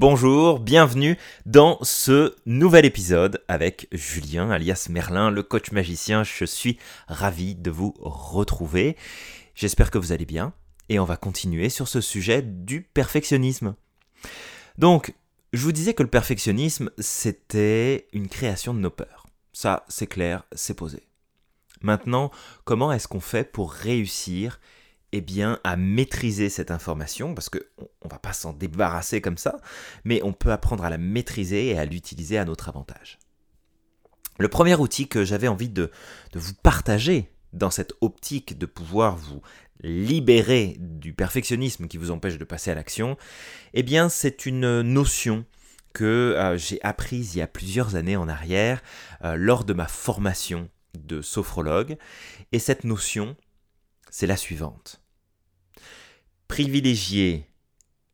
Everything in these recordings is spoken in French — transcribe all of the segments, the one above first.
Bonjour, bienvenue dans ce nouvel épisode avec Julien alias Merlin, le coach magicien. Je suis ravi de vous retrouver. J'espère que vous allez bien et on va continuer sur ce sujet du perfectionnisme. Donc, je vous disais que le perfectionnisme, c'était une création de nos peurs. Ça, c'est clair, c'est posé. Maintenant, comment est-ce qu'on fait pour réussir eh bien, à maîtriser cette information, parce qu'on ne va pas s'en débarrasser comme ça, mais on peut apprendre à la maîtriser et à l'utiliser à notre avantage. Le premier outil que j'avais envie de, vous partager dans cette optique de pouvoir vous libérer du perfectionnisme qui vous empêche de passer à l'action, eh bien, c'est une notion que euh, j'ai apprise il y a plusieurs années en arrière euh, lors de ma formation de sophrologue. Et cette notion, c'est la suivante. Privilégier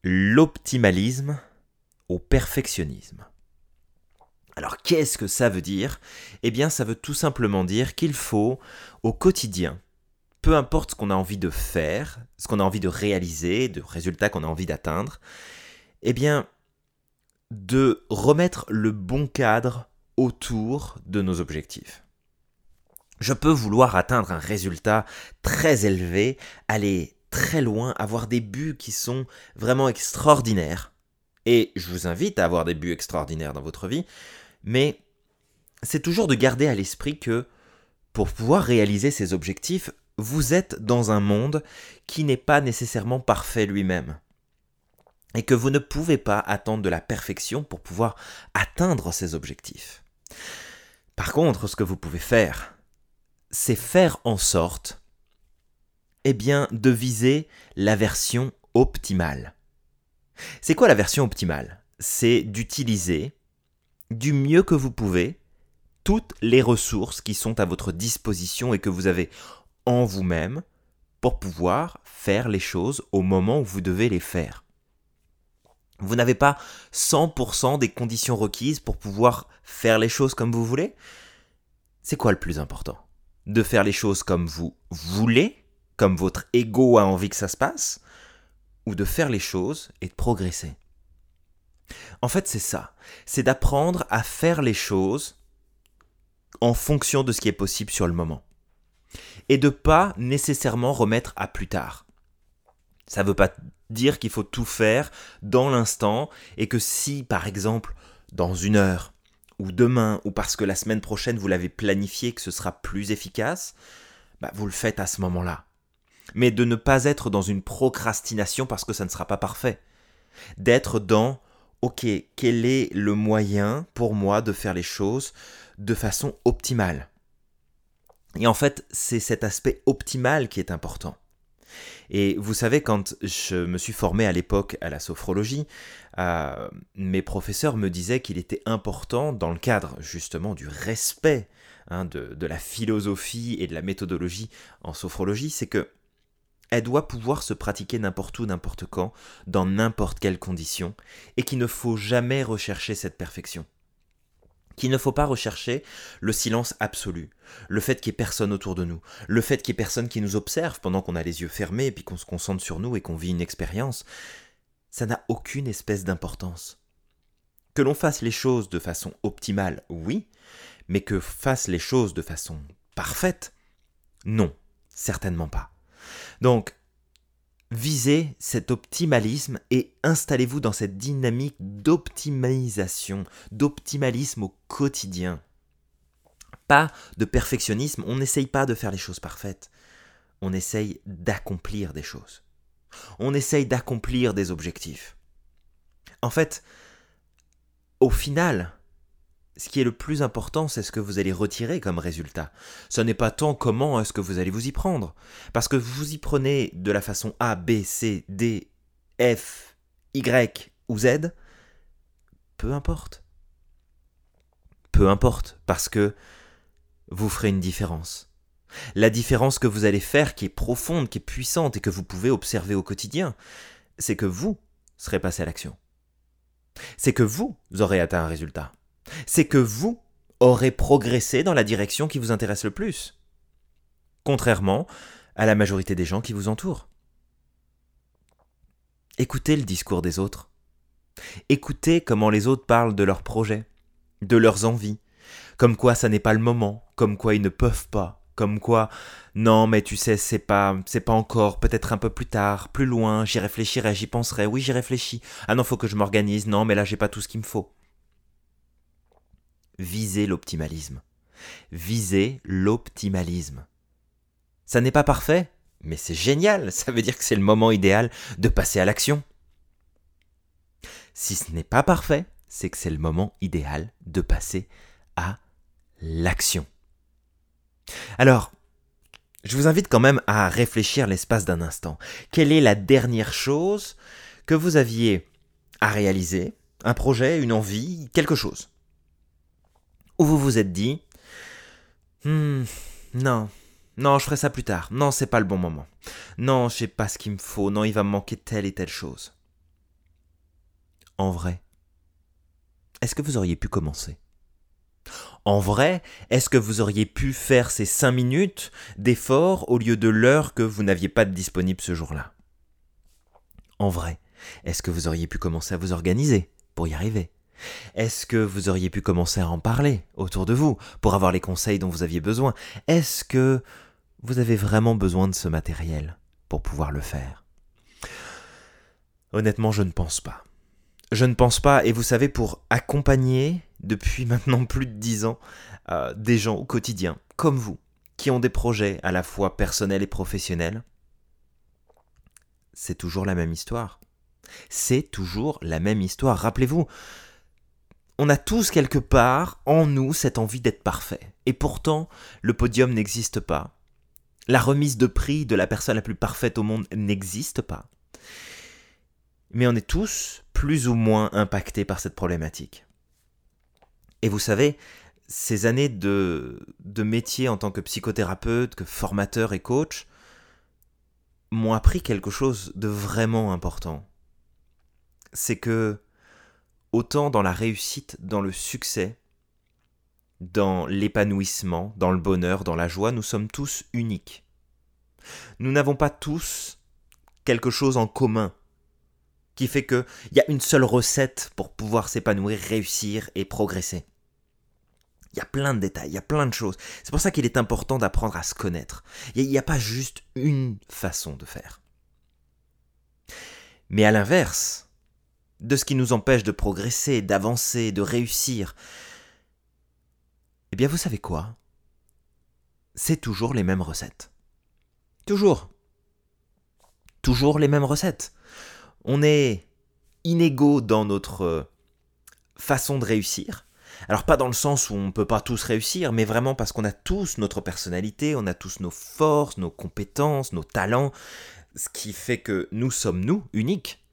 l'optimalisme au perfectionnisme. Alors qu'est-ce que ça veut dire? Eh bien ça veut tout simplement dire qu'il faut au quotidien, peu importe ce qu'on a envie de faire, ce qu'on a envie de réaliser, de résultats qu'on a envie d'atteindre, eh bien de remettre le bon cadre autour de nos objectifs. Je peux vouloir atteindre un résultat très élevé, aller très loin, avoir des buts qui sont vraiment extraordinaires. Et je vous invite à avoir des buts extraordinaires dans votre vie, mais c'est toujours de garder à l'esprit que pour pouvoir réaliser ces objectifs, vous êtes dans un monde qui n'est pas nécessairement parfait lui-même. Et que vous ne pouvez pas attendre de la perfection pour pouvoir atteindre ces objectifs. Par contre, ce que vous pouvez faire, c'est faire en sorte eh bien, de viser la version optimale. C'est quoi la version optimale? C'est d'utiliser du mieux que vous pouvez toutes les ressources qui sont à votre disposition et que vous avez en vous-même pour pouvoir faire les choses au moment où vous devez les faire. Vous n'avez pas 100% des conditions requises pour pouvoir faire les choses comme vous voulez? C'est quoi le plus important? De faire les choses comme vous voulez, comme votre ego a envie que ça se passe, ou de faire les choses et de progresser. En fait, c'est ça. C'est d'apprendre à faire les choses en fonction de ce qui est possible sur le moment. Et de pas nécessairement remettre à plus tard. Ça ne veut pas dire qu'il faut tout faire dans l'instant et que si, par exemple, dans une heure, ou demain, ou parce que la semaine prochaine vous l'avez planifié que ce sera plus efficace, bah, vous le faites à ce moment-là. Mais de ne pas être dans une procrastination parce que ça ne sera pas parfait. D'être dans, ok, quel est le moyen pour moi de faire les choses de façon optimale? Et en fait, c'est cet aspect optimal qui est important. Et vous savez, quand je me suis formé à l'époque à la sophrologie, euh, mes professeurs me disaient qu'il était important, dans le cadre justement du respect hein, de, la philosophie et de la méthodologie en sophrologie, c'est que elle doit pouvoir se pratiquer n'importe où, n'importe quand, dans n'importe quelle condition, et qu'il ne faut jamais rechercher cette perfection qu'il ne faut pas rechercher le silence absolu, le fait qu'il n'y ait personne autour de nous, le fait qu'il n'y ait personne qui nous observe pendant qu'on a les yeux fermés et puis qu'on se concentre sur nous et qu'on vit une expérience, ça n'a aucune espèce d'importance. Que l'on fasse les choses de façon optimale, oui, mais que fasse les choses de façon parfaite, non, certainement pas. Donc, Visez cet optimalisme et installez-vous dans cette dynamique d'optimisation, d'optimalisme au quotidien. Pas de perfectionnisme, on n'essaye pas de faire les choses parfaites, on essaye d'accomplir des choses. On essaye d'accomplir des objectifs. En fait, au final, ce qui est le plus important, c'est ce que vous allez retirer comme résultat. Ce n'est pas tant comment est-ce que vous allez vous y prendre. Parce que vous y prenez de la façon A, B, C, D, F, Y ou Z, peu importe. Peu importe, parce que vous ferez une différence. La différence que vous allez faire, qui est profonde, qui est puissante et que vous pouvez observer au quotidien, c'est que vous serez passé à l'action. C'est que vous aurez atteint un résultat c'est que vous aurez progressé dans la direction qui vous intéresse le plus, contrairement à la majorité des gens qui vous entourent. Écoutez le discours des autres. Écoutez comment les autres parlent de leurs projets, de leurs envies, comme quoi ça n'est pas le moment, comme quoi ils ne peuvent pas, comme quoi non mais tu sais c'est pas c'est pas encore, peut-être un peu plus tard, plus loin, j'y réfléchirai, j'y penserai, oui j'y réfléchis. Ah non, faut que je m'organise, non mais là j'ai pas tout ce qu'il me faut. Visez l'optimalisme. Visez l'optimalisme. Ça n'est pas parfait, mais c'est génial, ça veut dire que c'est le moment idéal de passer à l'action. Si ce n'est pas parfait, c'est que c'est le moment idéal de passer à l'action. Alors, je vous invite quand même à réfléchir l'espace d'un instant. Quelle est la dernière chose que vous aviez à réaliser Un projet, une envie, quelque chose? Où vous vous êtes dit hmm, Non, non, je ferai ça plus tard. Non, c'est pas le bon moment. Non, je sais pas ce qu'il me faut. Non, il va me manquer telle et telle chose. En vrai, est-ce que vous auriez pu commencer? En vrai, est-ce que vous auriez pu faire ces cinq minutes d'effort au lieu de l'heure que vous n'aviez pas de disponible ce jour-là? En vrai, est-ce que vous auriez pu commencer à vous organiser pour y arriver? Est-ce que vous auriez pu commencer à en parler autour de vous pour avoir les conseils dont vous aviez besoin? Est-ce que vous avez vraiment besoin de ce matériel pour pouvoir le faire? Honnêtement, je ne pense pas. Je ne pense pas, et vous savez, pour accompagner depuis maintenant plus de dix ans euh, des gens au quotidien, comme vous, qui ont des projets à la fois personnels et professionnels, c'est toujours la même histoire. C'est toujours la même histoire. Rappelez-vous, on a tous quelque part en nous cette envie d'être parfait. Et pourtant, le podium n'existe pas. La remise de prix de la personne la plus parfaite au monde n'existe pas. Mais on est tous plus ou moins impactés par cette problématique. Et vous savez, ces années de, métier en tant que psychothérapeute, que formateur et coach, m'ont appris quelque chose de vraiment important. C'est que autant dans la réussite, dans le succès, dans l'épanouissement, dans le bonheur, dans la joie, nous sommes tous uniques. Nous n'avons pas tous quelque chose en commun qui fait qu'il y a une seule recette pour pouvoir s'épanouir, réussir et progresser. Il y a plein de détails, il y a plein de choses. C'est pour ça qu'il est important d'apprendre à se connaître. Il n'y a pas juste une façon de faire. Mais à l'inverse, de ce qui nous empêche de progresser, d'avancer, de réussir, eh bien vous savez quoi? C'est toujours les mêmes recettes. Toujours. Toujours les mêmes recettes. On est inégaux dans notre euh, façon de réussir. Alors pas dans le sens où on ne peut pas tous réussir, mais vraiment parce qu'on a tous notre personnalité, on a tous nos forces, nos compétences, nos talents, ce qui fait que nous sommes nous, uniques,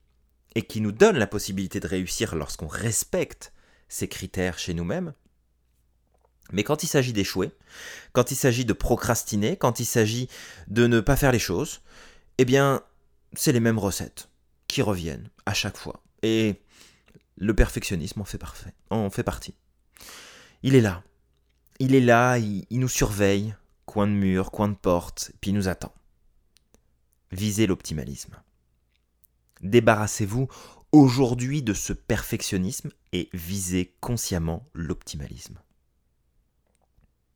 et qui nous donne la possibilité de réussir lorsqu'on respecte ces critères chez nous-mêmes. Mais quand il s'agit d'échouer, quand il s'agit de procrastiner, quand il s'agit de ne pas faire les choses, eh bien, c'est les mêmes recettes qui reviennent à chaque fois. Et le perfectionnisme en fait partie. Il est là. Il est là, il, il nous surveille, coin de mur, coin de porte, puis il nous attend. Visez l'optimalisme. Débarrassez-vous aujourd'hui de ce perfectionnisme et visez consciemment l'optimalisme.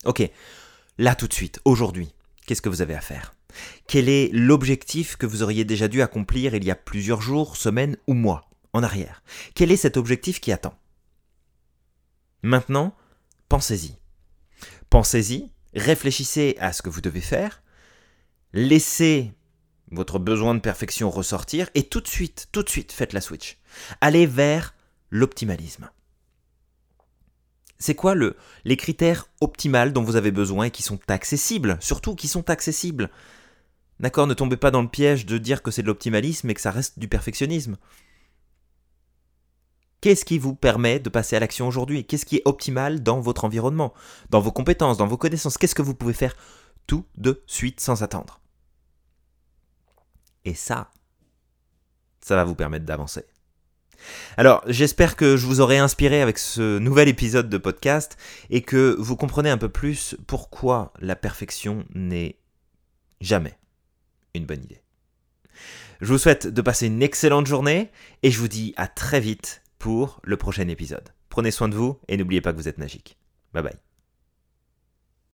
Ok, là tout de suite, aujourd'hui, qu'est-ce que vous avez à faire? Quel est l'objectif que vous auriez déjà dû accomplir il y a plusieurs jours, semaines ou mois en arrière? Quel est cet objectif qui attend? Maintenant, pensez-y. Pensez-y, réfléchissez à ce que vous devez faire, laissez votre besoin de perfection ressortir et tout de suite, tout de suite, faites la switch. Allez vers l'optimalisme c'est quoi le, les critères optimaux dont vous avez besoin et qui sont accessibles, surtout qui sont accessibles? D'accord, ne tombez pas dans le piège de dire que c'est de l'optimalisme et que ça reste du perfectionnisme. Qu'est-ce qui vous permet de passer à l'action aujourd'hui? Qu'est-ce qui est optimal dans votre environnement, dans vos compétences, dans vos connaissances? Qu'est-ce que vous pouvez faire tout de suite sans attendre? Et ça, ça va vous permettre d'avancer. Alors, j'espère que je vous aurai inspiré avec ce nouvel épisode de podcast et que vous comprenez un peu plus pourquoi la perfection n'est jamais une bonne idée. Je vous souhaite de passer une excellente journée et je vous dis à très vite pour le prochain épisode. Prenez soin de vous et n'oubliez pas que vous êtes magique. Bye bye.